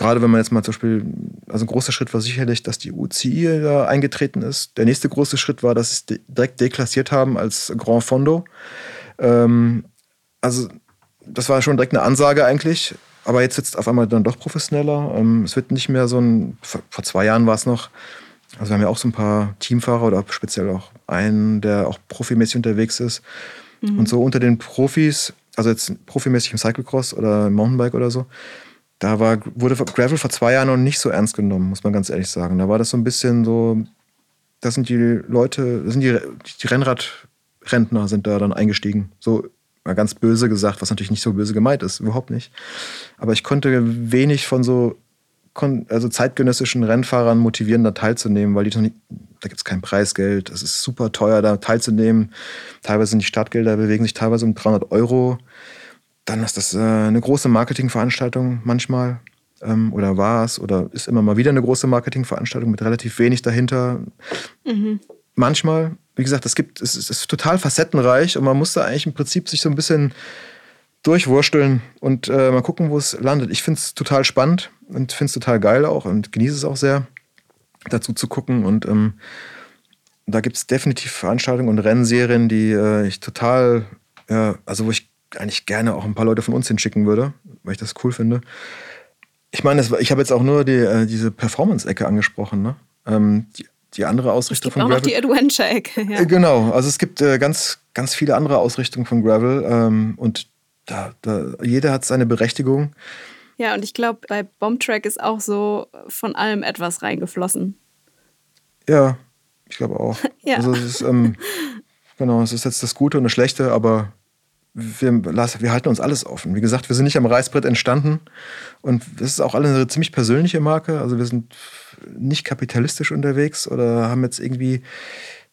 gerade wenn man jetzt mal zum Beispiel, also ein großer Schritt war sicherlich, dass die UCI da eingetreten ist. Der nächste große Schritt war, dass sie es direkt deklassiert haben als Grand Fondo. Ähm, also das war schon direkt eine Ansage eigentlich. Aber jetzt sitzt auf einmal dann doch professioneller. Ähm, es wird nicht mehr so ein, vor zwei Jahren war es noch, also wir haben ja auch so ein paar Teamfahrer oder speziell auch einen, der auch profimäßig unterwegs ist. Mhm. Und so unter den Profis, also jetzt profimäßig im Cyclocross oder im Mountainbike oder so, da war, wurde Gravel vor zwei Jahren noch nicht so ernst genommen, muss man ganz ehrlich sagen. Da war das so ein bisschen so, das sind die Leute, das sind die, die Rennradrentner sind da dann eingestiegen. So Mal ganz böse gesagt, was natürlich nicht so böse gemeint ist, überhaupt nicht. Aber ich konnte wenig von so also zeitgenössischen Rennfahrern motivieren, da teilzunehmen, weil die nicht, da gibt es kein Preisgeld, es ist super teuer, da teilzunehmen. Teilweise sind die Startgelder bewegen sich teilweise um 300 Euro. Dann ist das äh, eine große Marketingveranstaltung manchmal ähm, oder war es oder ist immer mal wieder eine große Marketingveranstaltung mit relativ wenig dahinter. Mhm. Manchmal, wie gesagt, es gibt, es ist, es ist total facettenreich und man muss da eigentlich im Prinzip sich so ein bisschen durchwursteln und äh, mal gucken, wo es landet. Ich finde es total spannend und finde es total geil auch und genieße es auch sehr, dazu zu gucken. Und ähm, da gibt es definitiv Veranstaltungen und Rennserien, die äh, ich total, ja, also wo ich eigentlich gerne auch ein paar Leute von uns hinschicken würde, weil ich das cool finde. Ich meine, ich habe jetzt auch nur die, äh, diese Performance-Ecke angesprochen. Ne? Ähm, die, die, andere Ausrichtung
von Gravel. Es gibt auch noch die Adventure-Ecke.
Ja. Äh, genau, also es gibt äh, ganz, ganz viele andere Ausrichtungen von Gravel ähm, und da, da, jeder hat seine Berechtigung.
Ja, und ich glaube, bei Bombtrack ist auch so von allem etwas reingeflossen.
Ja, ich glaube auch. ja. Also es ist, ähm, genau, es ist jetzt das Gute und das Schlechte, aber wir, wir halten uns alles offen. Wie gesagt, wir sind nicht am Reißbrett entstanden und das ist auch alle eine ziemlich persönliche Marke. Also wir sind nicht kapitalistisch unterwegs oder haben jetzt irgendwie,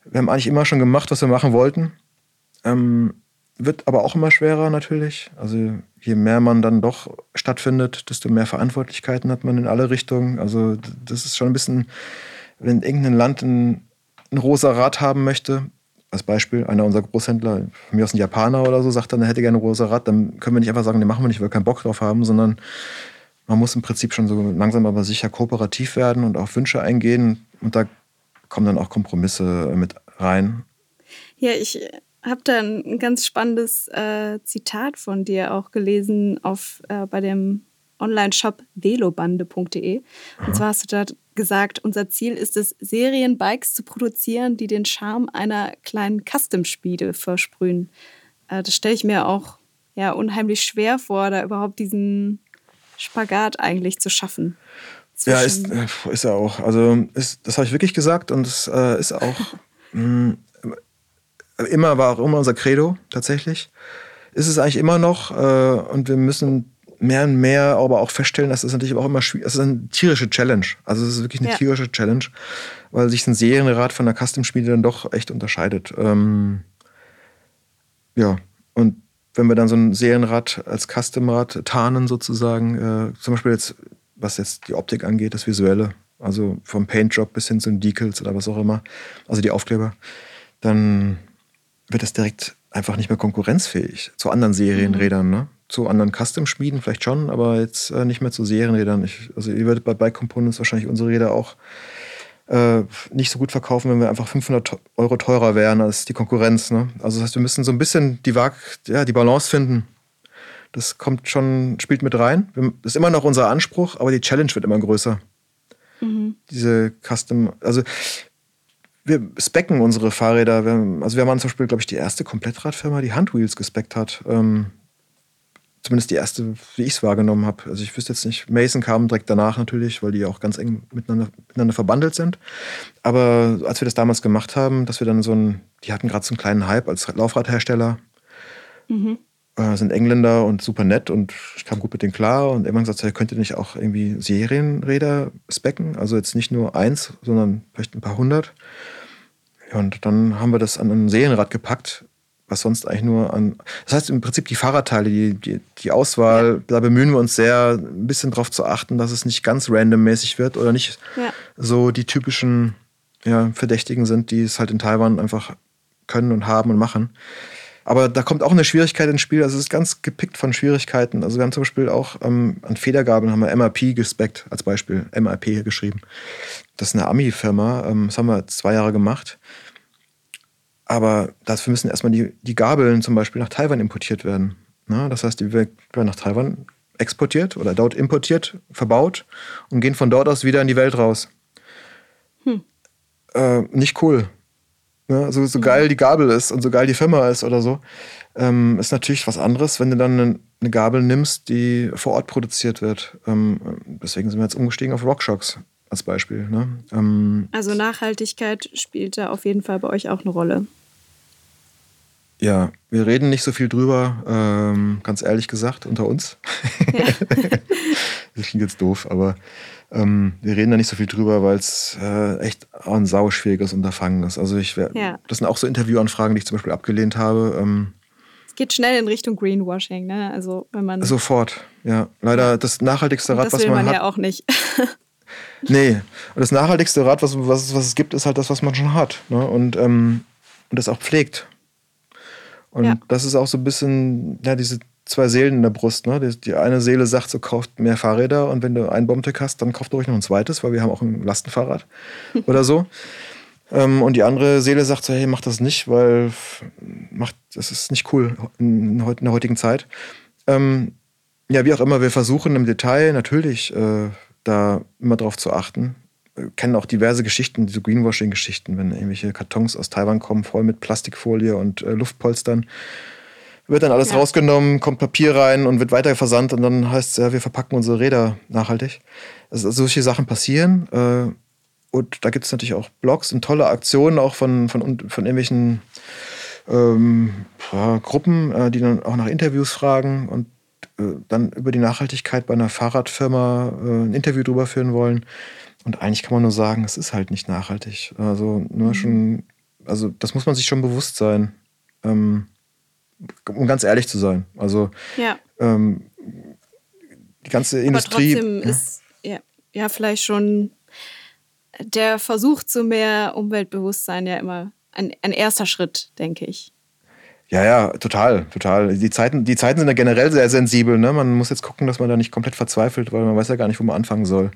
wir haben eigentlich immer schon gemacht, was wir machen wollten. Ähm, wird aber auch immer schwerer natürlich. Also je mehr man dann doch stattfindet, desto mehr Verantwortlichkeiten hat man in alle Richtungen. Also das ist schon ein bisschen, wenn irgendein Land ein, ein rosa Rad haben möchte, als Beispiel, einer unserer Großhändler, von mir aus ein Japaner oder so, sagt dann, er hätte gerne ein rosa Rad, dann können wir nicht einfach sagen, den machen wir nicht, weil wir keinen Bock drauf haben, sondern man muss im Prinzip schon so langsam aber sicher kooperativ werden und auch Wünsche eingehen. Und da kommen dann auch Kompromisse mit rein.
Ja, ich habe da ein ganz spannendes äh, Zitat von dir auch gelesen auf, äh, bei dem Online-Shop velobande.de. Und zwar hast du da gesagt, unser Ziel ist es, Serienbikes zu produzieren, die den Charme einer kleinen Custom-Spiele versprühen. Äh, das stelle ich mir auch ja, unheimlich schwer vor, da überhaupt diesen Spagat eigentlich zu schaffen.
Ja, ist, äh, ist er auch. Also ist, das habe ich wirklich gesagt und es äh, ist auch mh, hm, immer war auch immer unser Credo tatsächlich. Ist es eigentlich immer noch äh, und wir müssen mehr und mehr aber auch feststellen, dass es natürlich auch immer schwierig ist. Es ist eine tierische Challenge. Also es ist wirklich eine ja. tierische Challenge, weil sich ein Serienrad von einer Custom-Spiele dann doch echt unterscheidet. Ähm, ja, und wenn wir dann so ein Serienrad als Custom-Rad tarnen sozusagen, äh, zum Beispiel jetzt, was jetzt die Optik angeht, das Visuelle, also vom Paintjob bis hin zu den Decals oder was auch immer, also die Aufkleber, dann wird das direkt einfach nicht mehr konkurrenzfähig zu anderen Serienrädern. Ne? Zu anderen Custom-Schmieden vielleicht schon, aber jetzt äh, nicht mehr zu Serienrädern. Ich, also ihr würdet bei Bike Components wahrscheinlich unsere Räder auch äh, nicht so gut verkaufen, wenn wir einfach 500 Euro teurer wären als die Konkurrenz. Ne? Also das heißt, wir müssen so ein bisschen die, Waag, ja, die Balance finden. Das kommt schon, spielt mit rein. Das ist immer noch unser Anspruch, aber die Challenge wird immer größer. Mhm. Diese Custom, also wir specken unsere Fahrräder. Wir, also wir waren zum Beispiel, glaube ich, die erste Komplettradfirma, die Handwheels gespeckt hat. Ähm, zumindest die erste, wie ich es wahrgenommen habe. Also ich wüsste jetzt nicht, Mason kam direkt danach natürlich, weil die auch ganz eng miteinander, miteinander verbandelt sind. Aber als wir das damals gemacht haben, dass wir dann so ein, die hatten gerade so einen kleinen Hype als Laufradhersteller. Mhm. Äh, sind Engländer und super nett und ich kam gut mit denen klar und irgendwann gesagt, könnt ihr nicht auch irgendwie Serienräder specken? Also jetzt nicht nur eins, sondern vielleicht ein paar hundert. und dann haben wir das an ein Serienrad gepackt was sonst eigentlich nur an. Das heißt im Prinzip die Fahrradteile, die, die, die Auswahl, ja. da bemühen wir uns sehr, ein bisschen darauf zu achten, dass es nicht ganz randommäßig wird oder nicht ja. so die typischen ja, Verdächtigen sind, die es halt in Taiwan einfach können und haben und machen. Aber da kommt auch eine Schwierigkeit ins Spiel. Also es ist ganz gepickt von Schwierigkeiten. Also wir haben zum Beispiel auch ähm, an Federgabeln haben wir MRP gespeckt als Beispiel, MRP geschrieben. Das ist eine Ami-Firma. Ähm, das haben wir zwei Jahre gemacht. Aber dafür müssen erstmal die, die Gabeln zum Beispiel nach Taiwan importiert werden. Na, das heißt, die werden nach Taiwan exportiert oder dort importiert, verbaut und gehen von dort aus wieder in die Welt raus. Hm. Äh, nicht cool. Ja, also so geil die Gabel ist und so geil die Firma ist oder so, ähm, ist natürlich was anderes, wenn du dann eine, eine, Gabel nimmst, die vor Ort produziert wird. Ähm, deswegen sind wir jetzt umgestiegen auf RockShox als Beispiel. Ne? Ähm,
also Nachhaltigkeit spielt da auf jeden Fall bei euch auch eine Rolle.
Ja, wir reden nicht so viel drüber, ähm, ganz ehrlich gesagt, unter uns. Ja. das klingt jetzt doof, aber ähm, wir reden da nicht so viel drüber, weil es äh, echt ein sauschwieriges Unterfangen ist. Also ich ja. das sind auch so Interviewanfragen, die ich zum Beispiel abgelehnt habe. Ähm,
es geht schnell in Richtung Greenwashing, ne? Also wenn man
sofort, ja. Leider das nachhaltigste Rad,
was man,
man
hat. Das will man ja auch nicht.
nee, und das nachhaltigste Rad, was, was, was es gibt, ist halt das, was man schon hat. Ne? Und, ähm, und das auch pflegt. Und ja. das ist auch so ein bisschen, ja, diese zwei Seelen in der Brust. Ne? Die, die, eine Seele sagt so, kauft mehr Fahrräder und wenn du ein Bombtech hast, dann kauft ruhig noch ein zweites, weil wir haben auch ein Lastenfahrrad oder so. Ähm, und die andere Seele sagt so, hey, mach das nicht, weil macht, das ist nicht cool in, in der heutigen Zeit. Ähm, ja, wie auch immer, wir versuchen im Detail natürlich äh, da immer drauf zu achten kennen auch diverse Geschichten, diese Greenwashing-Geschichten, wenn irgendwelche Kartons aus Taiwan kommen, voll mit Plastikfolie und äh, Luftpolstern. Wird dann alles ja. rausgenommen, kommt Papier rein und wird weiter versandt und dann heißt es ja, wir verpacken unsere Räder nachhaltig. Also solche Sachen passieren. Äh, und da gibt es natürlich auch Blogs und tolle Aktionen auch von, von, von irgendwelchen ähm, ja, Gruppen, äh, die dann auch nach Interviews fragen und äh, dann über die Nachhaltigkeit bei einer Fahrradfirma äh, ein Interview drüber führen wollen. Und eigentlich kann man nur sagen, es ist halt nicht nachhaltig. Also nur mhm. schon, also das muss man sich schon bewusst sein, ähm, um ganz ehrlich zu sein. Also
ja.
ähm, die ganze Industrie.
Aber trotzdem ja. ist ja, ja vielleicht schon der Versuch zu mehr Umweltbewusstsein ja immer ein, ein erster Schritt, denke ich.
Ja, ja, total, total. Die Zeiten, die Zeiten sind ja generell sehr sensibel. Ne? Man muss jetzt gucken, dass man da nicht komplett verzweifelt, weil man weiß ja gar nicht, wo man anfangen soll.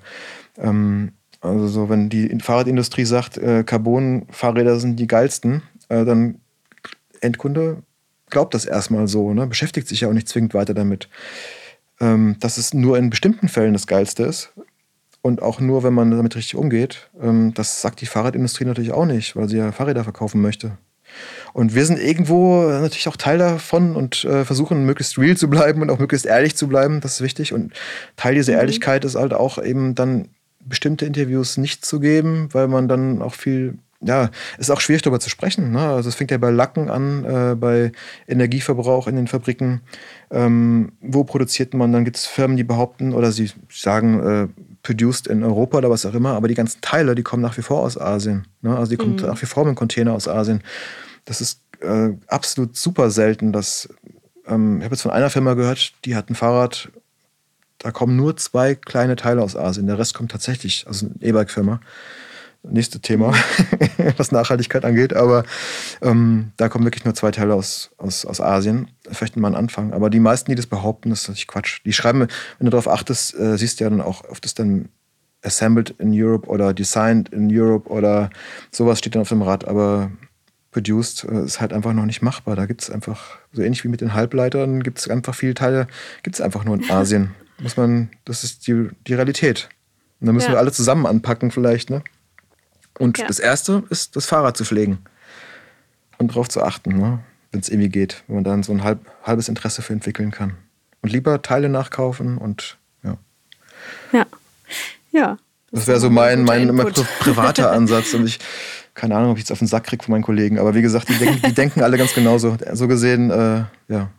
Ähm, also so, wenn die Fahrradindustrie sagt, äh, Carbon-Fahrräder sind die geilsten, äh, dann Endkunde glaubt das erstmal so, ne? beschäftigt sich ja auch nicht zwingend weiter damit. Ähm, dass es nur in bestimmten Fällen das Geilste ist und auch nur, wenn man damit richtig umgeht, ähm, das sagt die Fahrradindustrie natürlich auch nicht, weil sie ja Fahrräder verkaufen möchte. Und wir sind irgendwo natürlich auch Teil davon und äh, versuchen möglichst real zu bleiben und auch möglichst ehrlich zu bleiben. Das ist wichtig. Und Teil dieser mhm. Ehrlichkeit ist halt auch eben dann bestimmte Interviews nicht zu geben, weil man dann auch viel ja, ist auch schwierig darüber zu sprechen. Ne? Also es fängt ja bei Lacken an, äh, bei Energieverbrauch in den Fabriken. Ähm, wo produziert man? Dann gibt es Firmen, die behaupten oder sie sagen, äh, produced in Europa oder was auch immer, aber die ganzen Teile, die kommen nach wie vor aus Asien. Ne? Also die kommen mhm. nach wie vor mit Container aus Asien. Das ist äh, absolut super selten, dass ähm, ich habe jetzt von einer Firma gehört, die hat ein Fahrrad da kommen nur zwei kleine Teile aus Asien. Der Rest kommt tatsächlich aus einer E-Bike-Firma. Nächste Thema, was Nachhaltigkeit angeht. Aber ähm, da kommen wirklich nur zwei Teile aus, aus, aus Asien. Vielleicht mal ein Anfang. Aber die meisten, die das behaupten, das ist natürlich Quatsch. Die schreiben, wenn du darauf achtest, äh, siehst du ja dann auch oft ist dann assembled in Europe oder designed in Europe oder sowas steht dann auf dem Rad. Aber produced äh, ist halt einfach noch nicht machbar. Da gibt es einfach, so ähnlich wie mit den Halbleitern, gibt es einfach viele Teile, gibt es einfach nur in Asien muss man, das ist die, die Realität. Und dann müssen ja. wir alle zusammen anpacken, vielleicht, ne? Und ja. das erste ist, das Fahrrad zu pflegen. Und darauf zu achten, ne? wenn es irgendwie geht, wenn man dann so ein halb, halbes Interesse für entwickeln kann. Und lieber Teile nachkaufen und ja.
Ja. Ja.
Das, das wäre so mein, mein immer privater Ansatz. Und ich, keine Ahnung, ob ich jetzt auf den Sack kriege von meinen Kollegen, aber wie gesagt, die denken, die denken alle ganz genauso. So gesehen, äh, ja,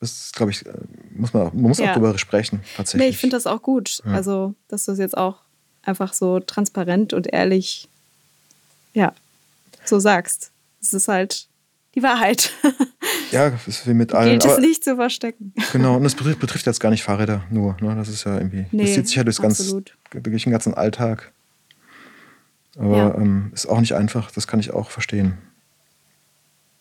das glaube ich, äh, muss man, man muss ja. auch darüber sprechen, tatsächlich.
Nee, ich finde das auch gut. Ja. Also, dass du es jetzt auch einfach so transparent und ehrlich, ja, so sagst. Es ist halt die Wahrheit.
ja, das ist wie mit allen.
Gilt es nicht zu verstecken.
Genau, und es betrifft, betrifft, jetzt gar nicht Fahrräder nur. Ne? Das ist ja irgendwie, nee, das zieht sich ja durchs ganz, durch den ganzen Alltag. Aber ja. ähm, ist auch nicht einfach, das kann ich auch verstehen.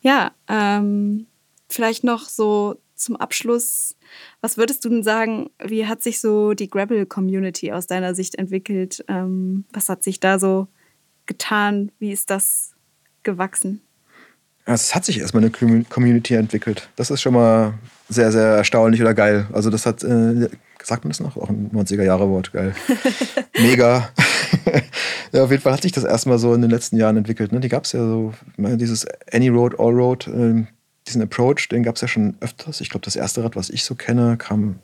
Ja, ähm, vielleicht noch so zum Abschluss, was würdest du denn sagen, wie hat sich so die Gravel-Community aus deiner Sicht entwickelt? Ähm, was hat sich da so getan? Wie ist das gewachsen?
es hat sich erstmal eine Community entwickelt. Das ist schon mal sehr, sehr erstaunlich oder geil. Also das hat, äh, sagt man das noch? Auch ein 90er-Jahre-Wort, geil. Mega. ja, auf jeden Fall hat sich das erstmal so in den letzten Jahren entwickelt. Ne? Die gab es ja so, dieses Any Road, All Road, äh, diesen Approach, den gab es ja schon öfters. Ich glaube, das erste Rad, was ich so kenne, kam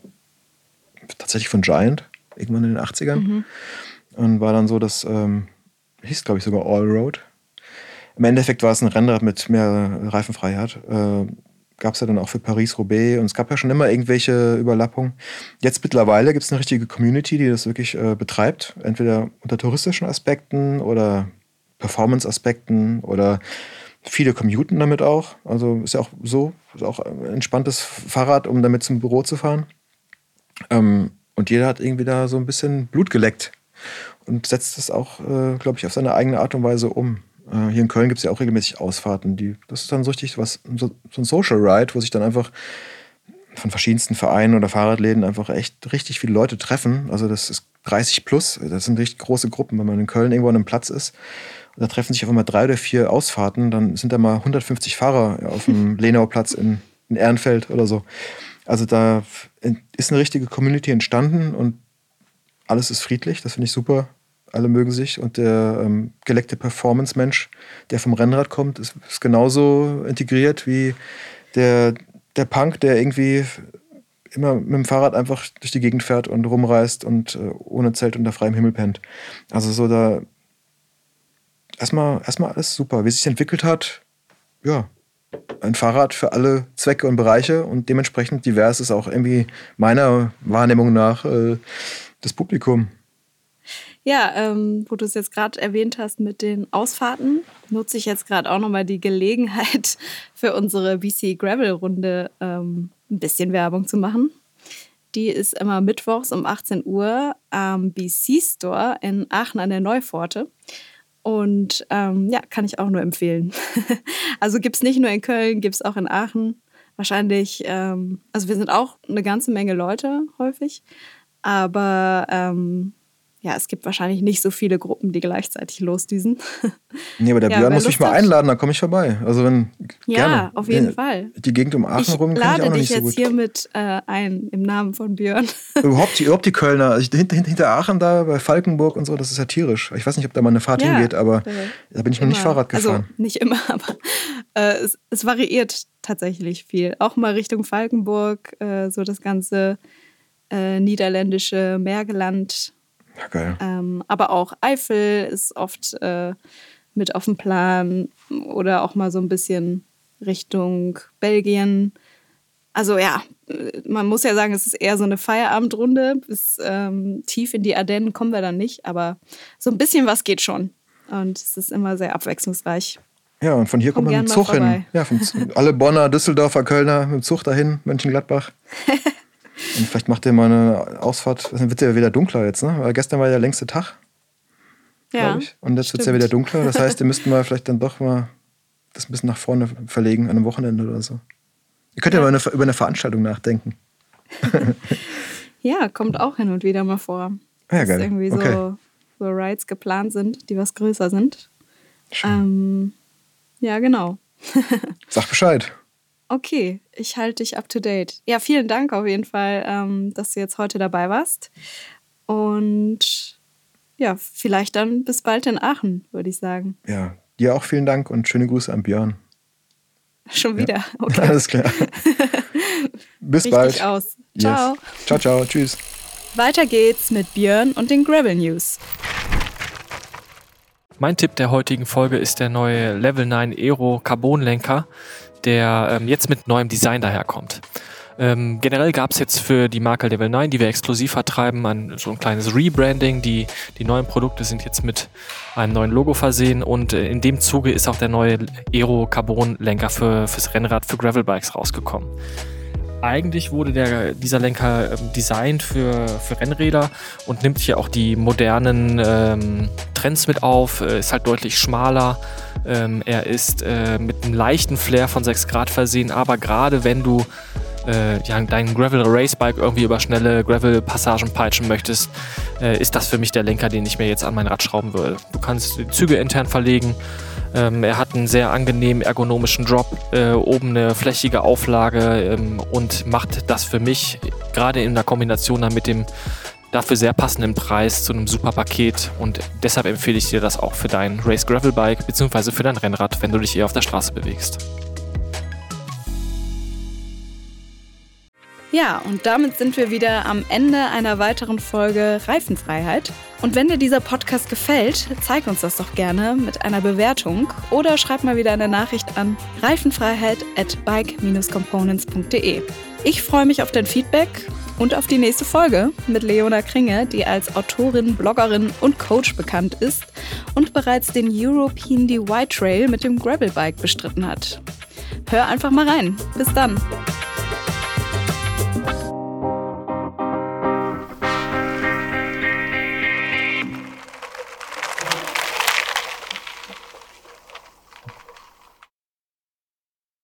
tatsächlich von Giant, irgendwann in den 80ern. Mhm. Und war dann so, das ähm, hieß, glaube ich, sogar All Road. Im Endeffekt war es ein Rennrad mit mehr Reifenfreiheit. Äh, gab es ja dann auch für Paris-Roubaix und es gab ja schon immer irgendwelche Überlappungen. Jetzt mittlerweile gibt es eine richtige Community, die das wirklich äh, betreibt, entweder unter touristischen Aspekten oder Performance-Aspekten oder viele commuten damit auch. Also ist ja auch so, ist auch ein entspanntes Fahrrad, um damit zum Büro zu fahren. Ähm, und jeder hat irgendwie da so ein bisschen Blut geleckt und setzt es auch, äh, glaube ich, auf seine eigene Art und Weise um. Äh, hier in Köln gibt es ja auch regelmäßig Ausfahrten. Die, das ist dann so richtig was, so, so ein Social Ride, wo sich dann einfach von verschiedensten Vereinen oder Fahrradläden einfach echt richtig viele Leute treffen. Also das ist 30 plus, das sind richtig große Gruppen. Wenn man in Köln irgendwo an einem Platz ist, da treffen sich einfach mal drei oder vier Ausfahrten, dann sind da mal 150 Fahrer auf dem Lenauplatz in, in Ehrenfeld oder so. Also da ist eine richtige Community entstanden und alles ist friedlich, das finde ich super. Alle mögen sich und der ähm, geleckte Performance-Mensch, der vom Rennrad kommt, ist, ist, genauso integriert wie der, der Punk, der irgendwie immer mit dem Fahrrad einfach durch die Gegend fährt und rumreist und äh, ohne Zelt unter freiem Himmel pennt. Also so da erstmal, erstmal alles super. Wie es sich entwickelt hat, ja, ein Fahrrad für alle Zwecke und Bereiche und dementsprechend divers ist auch irgendwie meiner Wahrnehmung nach äh, das Publikum.
Ja, ähm, wo du es jetzt gerade erwähnt hast mit den Ausfahrten, nutze ich jetzt gerade auch nochmal die Gelegenheit für unsere BC Gravel Runde ähm, ein bisschen Werbung zu machen. Die ist immer mittwochs um 18 Uhr am BC Store in Aachen an der Neupforte. Und ähm, ja, kann ich auch nur empfehlen. also gibt es nicht nur in Köln, gibt es auch in Aachen. Wahrscheinlich, ähm, also wir sind auch eine ganze Menge Leute häufig, aber ähm, ja, es gibt wahrscheinlich nicht so viele Gruppen, die gleichzeitig losdüsen.
Nee, aber der ja, Björn muss mich mal einladen, dann komme ich vorbei. Also wenn
ja, gerne. auf jeden nee, Fall.
Die Gegend um Aachen
ich
rum kann ich auch noch nicht so gut.
Ich lade dich jetzt hiermit äh, ein im Namen von Björn.
überhaupt, die, überhaupt die Kölner, also hinter, hinter Aachen da bei Falkenburg und so, das ist ja tierisch. Ich weiß nicht, ob da mal eine Fahrt ja, hingeht, aber äh, da bin ich noch nicht Fahrrad
also
gefahren.
Also nicht immer, aber äh, es, es, variiert tatsächlich viel. Auch mal Richtung Falkenburg, äh, so das ganze äh, niederländische Mergeland
ja, geil.
Ähm, aber auch Eifel ist oft äh, mit auf dem Plan oder auch mal so ein bisschen Richtung Belgien. Also ja, man muss ja sagen, es ist eher so eine Feierabendrunde. Bis ähm, tief in die Ardennen kommen wir dann nicht, aber so ein bisschen was geht schon. Und es ist immer sehr abwechslungsreich.
Ja, und von hier Komm kommt man mit dem Zug hin. Ja, von, alle Bonner, Düsseldorfer, Kölner mit dem Zug dahin, Mönchengladbach. Und vielleicht macht ihr mal eine Ausfahrt. Dann wird ja wieder dunkler jetzt, ne? Weil gestern war ja der längste Tag. Ja. Ich. Und jetzt wird es ja wieder dunkler. Das heißt, ihr müsst mal vielleicht dann doch mal das ein bisschen nach vorne verlegen, an einem Wochenende oder so. Ihr könnt ja, ja mal eine, über eine Veranstaltung nachdenken.
ja, kommt auch hin und wieder mal vor.
Ja, dass geil.
irgendwie okay. so, so Rides geplant sind, die was größer sind. Ähm, ja, genau.
Sag Bescheid.
Okay, ich halte dich up to date. Ja, vielen Dank auf jeden Fall, ähm, dass du jetzt heute dabei warst. Und ja, vielleicht dann bis bald in Aachen, würde ich sagen.
Ja, dir auch vielen Dank und schöne Grüße an Björn.
Schon wieder. Ja.
Okay. Alles klar. bis
Richtig
bald.
aus. Ciao.
Yes. Ciao, ciao. Tschüss.
Weiter geht's mit Björn und den Gravel News.
Mein Tipp der heutigen Folge ist der neue Level 9 Aero Carbon Lenker der ähm, jetzt mit neuem Design daherkommt. Ähm, generell gab es jetzt für die Marke Level 9, die wir exklusiv vertreiben, ein, so ein kleines Rebranding. Die, die neuen Produkte sind jetzt mit einem neuen Logo versehen und äh, in dem Zuge ist auch der neue Aero Carbon Lenker für, fürs Rennrad für Gravelbikes rausgekommen. Eigentlich wurde der, dieser Lenker ähm, designt für, für Rennräder und nimmt hier auch die modernen ähm, Trends mit auf, äh, ist halt deutlich schmaler. Ähm, er ist äh, mit einem leichten Flair von 6 Grad versehen, aber gerade wenn du äh, ja, dein Gravel Racebike irgendwie über schnelle Gravel-Passagen peitschen möchtest, äh, ist das für mich der Lenker, den ich mir jetzt an mein Rad schrauben würde. Du kannst die Züge intern verlegen, ähm, er hat einen sehr angenehmen ergonomischen Drop, äh, oben eine flächige Auflage ähm, und macht das für mich gerade in der Kombination dann mit dem dafür sehr passenden Preis zu einem super Paket und deshalb empfehle ich dir das auch für dein Race Gravel Bike bzw. für dein Rennrad, wenn du dich eher auf der Straße bewegst.
Ja, und damit sind wir wieder am Ende einer weiteren Folge Reifenfreiheit. Und wenn dir dieser Podcast gefällt, zeig uns das doch gerne mit einer Bewertung oder schreib mal wieder eine Nachricht an reifenfreiheit at bike-components.de. Ich freue mich auf dein Feedback und auf die nächste Folge mit Leona Kringe, die als Autorin, Bloggerin und Coach bekannt ist und bereits den European DY Trail mit dem Gravelbike bestritten hat. Hör einfach mal rein. Bis dann.